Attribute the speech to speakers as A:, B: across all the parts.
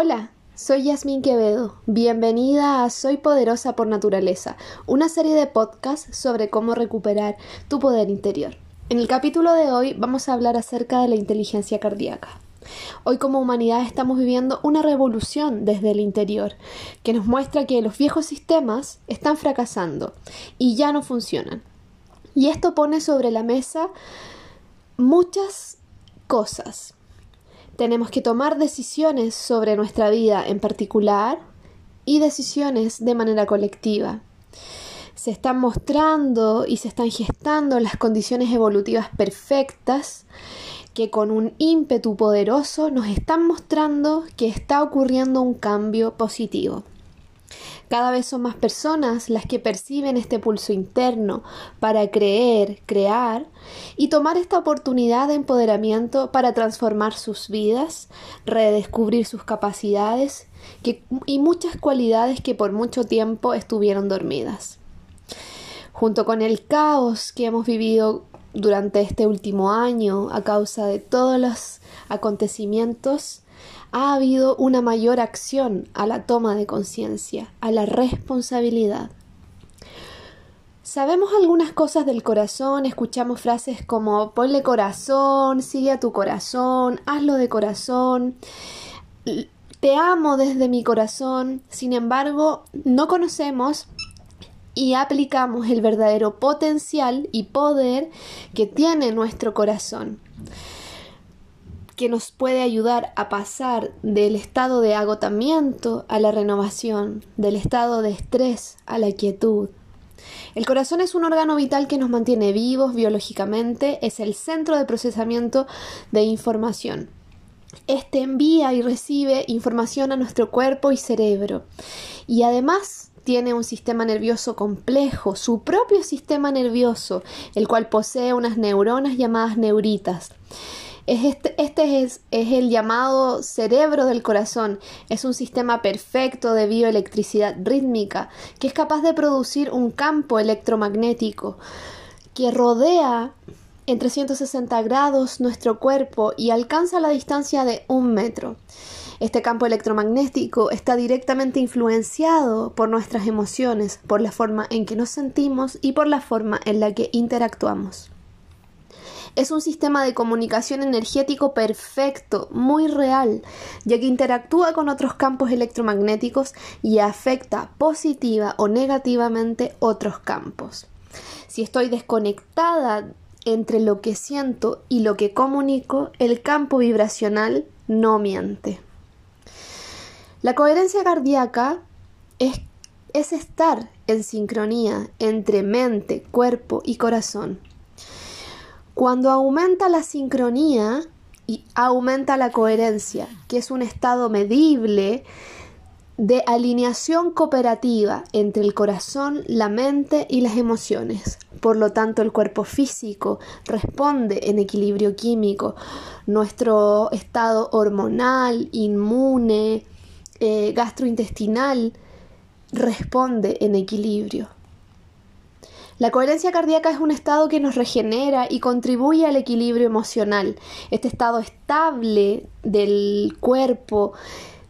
A: Hola, soy Yasmín Quevedo. Bienvenida a Soy Poderosa por Naturaleza, una serie de podcasts sobre cómo recuperar tu poder interior. En el capítulo de hoy vamos a hablar acerca de la inteligencia cardíaca. Hoy como humanidad estamos viviendo una revolución desde el interior que nos muestra que los viejos sistemas están fracasando y ya no funcionan. Y esto pone sobre la mesa muchas cosas. Tenemos que tomar decisiones sobre nuestra vida en particular y decisiones de manera colectiva. Se están mostrando y se están gestando las condiciones evolutivas perfectas que con un ímpetu poderoso nos están mostrando que está ocurriendo un cambio positivo. Cada vez son más personas las que perciben este pulso interno para creer, crear y tomar esta oportunidad de empoderamiento para transformar sus vidas, redescubrir sus capacidades y muchas cualidades que por mucho tiempo estuvieron dormidas. Junto con el caos que hemos vivido durante este último año a causa de todos los acontecimientos, ha habido una mayor acción a la toma de conciencia, a la responsabilidad. Sabemos algunas cosas del corazón, escuchamos frases como ponle corazón, sigue a tu corazón, hazlo de corazón, te amo desde mi corazón, sin embargo, no conocemos y aplicamos el verdadero potencial y poder que tiene nuestro corazón que nos puede ayudar a pasar del estado de agotamiento a la renovación, del estado de estrés a la quietud. El corazón es un órgano vital que nos mantiene vivos biológicamente, es el centro de procesamiento de información. Este envía y recibe información a nuestro cuerpo y cerebro. Y además tiene un sistema nervioso complejo, su propio sistema nervioso, el cual posee unas neuronas llamadas neuritas. Este, este, es, es el llamado cerebro del corazón. Es un sistema perfecto de bioelectricidad rítmica que es capaz de producir un campo electromagnético que rodea en 360 grados nuestro cuerpo y alcanza la distancia de un metro. Este campo electromagnético está directamente influenciado por nuestras emociones, por la forma en que nos sentimos y por la forma en la que interactuamos. Es un sistema de comunicación energético perfecto, muy real, ya que interactúa con otros campos electromagnéticos y afecta positiva o negativamente otros campos. Si estoy desconectada entre lo que siento y lo que comunico, el campo vibracional no miente. La coherencia cardíaca es, es estar en sincronía entre mente, cuerpo y corazón. Cuando aumenta la sincronía y aumenta la coherencia, que es un estado medible de alineación cooperativa entre el corazón, la mente y las emociones. Por lo tanto, el cuerpo físico responde en equilibrio químico. Nuestro estado hormonal, inmune, eh, gastrointestinal responde en equilibrio. La coherencia cardíaca es un estado que nos regenera y contribuye al equilibrio emocional. Este estado estable del cuerpo,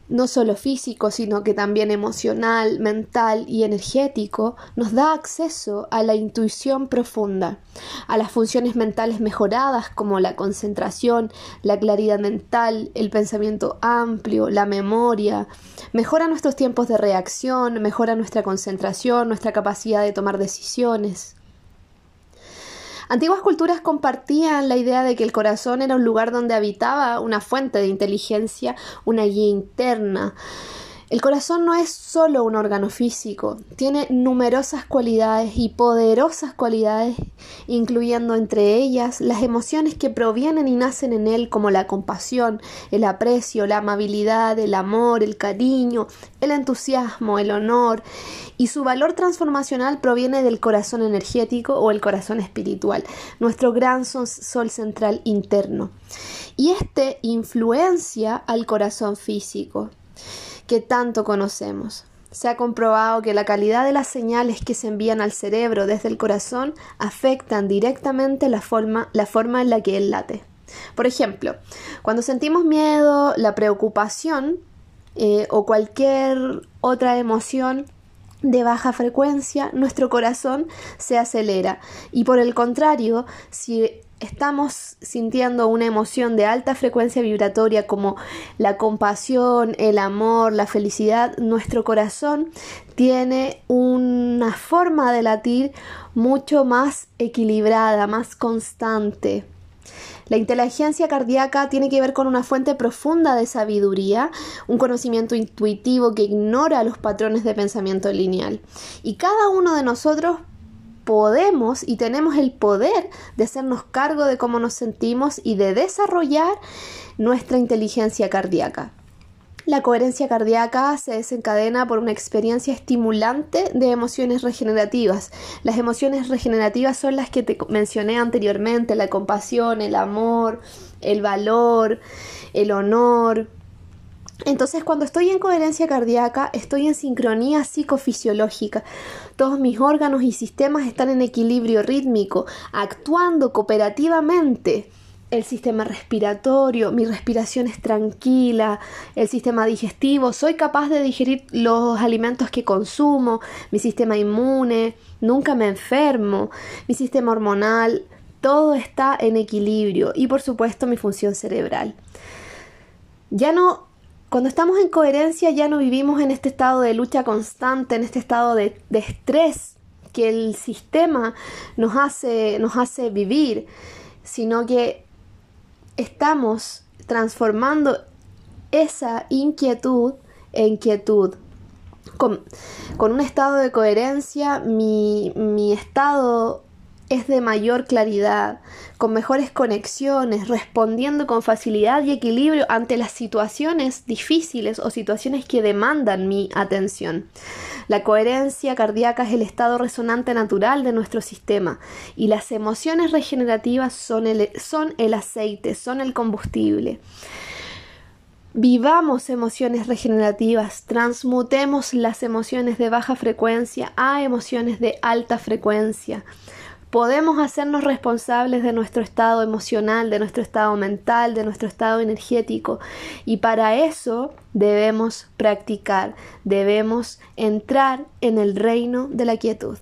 A: no solo físico, sino que también emocional, mental y energético, nos da acceso a la intuición profunda, a las funciones mentales mejoradas como la concentración, la claridad mental, el pensamiento amplio, la memoria, mejora nuestros tiempos de reacción, mejora nuestra concentración, nuestra capacidad de tomar decisiones. Antiguas culturas compartían la idea de que el corazón era un lugar donde habitaba una fuente de inteligencia, una guía interna. El corazón no es solo un órgano físico, tiene numerosas cualidades y poderosas cualidades, incluyendo entre ellas las emociones que provienen y nacen en él como la compasión, el aprecio, la amabilidad, el amor, el cariño, el entusiasmo, el honor, y su valor transformacional proviene del corazón energético o el corazón espiritual, nuestro gran sol central interno. Y este influencia al corazón físico que tanto conocemos. Se ha comprobado que la calidad de las señales que se envían al cerebro desde el corazón afectan directamente la forma, la forma en la que él late. Por ejemplo, cuando sentimos miedo, la preocupación eh, o cualquier otra emoción de baja frecuencia, nuestro corazón se acelera. Y por el contrario, si estamos sintiendo una emoción de alta frecuencia vibratoria como la compasión, el amor, la felicidad, nuestro corazón tiene una forma de latir mucho más equilibrada, más constante. La inteligencia cardíaca tiene que ver con una fuente profunda de sabiduría, un conocimiento intuitivo que ignora los patrones de pensamiento lineal. Y cada uno de nosotros podemos y tenemos el poder de hacernos cargo de cómo nos sentimos y de desarrollar nuestra inteligencia cardíaca. La coherencia cardíaca se desencadena por una experiencia estimulante de emociones regenerativas. Las emociones regenerativas son las que te mencioné anteriormente, la compasión, el amor, el valor, el honor. Entonces cuando estoy en coherencia cardíaca, estoy en sincronía psicofisiológica. Todos mis órganos y sistemas están en equilibrio rítmico, actuando cooperativamente el sistema respiratorio, mi respiración es tranquila, el sistema digestivo, soy capaz de digerir los alimentos que consumo, mi sistema inmune, nunca me enfermo, mi sistema hormonal, todo está en equilibrio y por supuesto mi función cerebral. Ya no, cuando estamos en coherencia ya no vivimos en este estado de lucha constante, en este estado de, estrés que el sistema nos hace, nos hace vivir, sino que estamos transformando esa inquietud en quietud. Con, un estado de coherencia, mi, mi estado es de mayor claridad, con mejores conexiones, respondiendo con facilidad y equilibrio ante las situaciones difíciles o situaciones que demandan mi atención. La coherencia cardíaca es el estado resonante natural de nuestro sistema y las emociones regenerativas son el, son el aceite, son el combustible. Vivamos emociones regenerativas, transmutemos las emociones de baja frecuencia a emociones de alta frecuencia. Podemos hacernos responsables de nuestro estado emocional, de nuestro estado mental, de nuestro estado energético. Y para eso debemos practicar, debemos entrar en el reino de la quietud.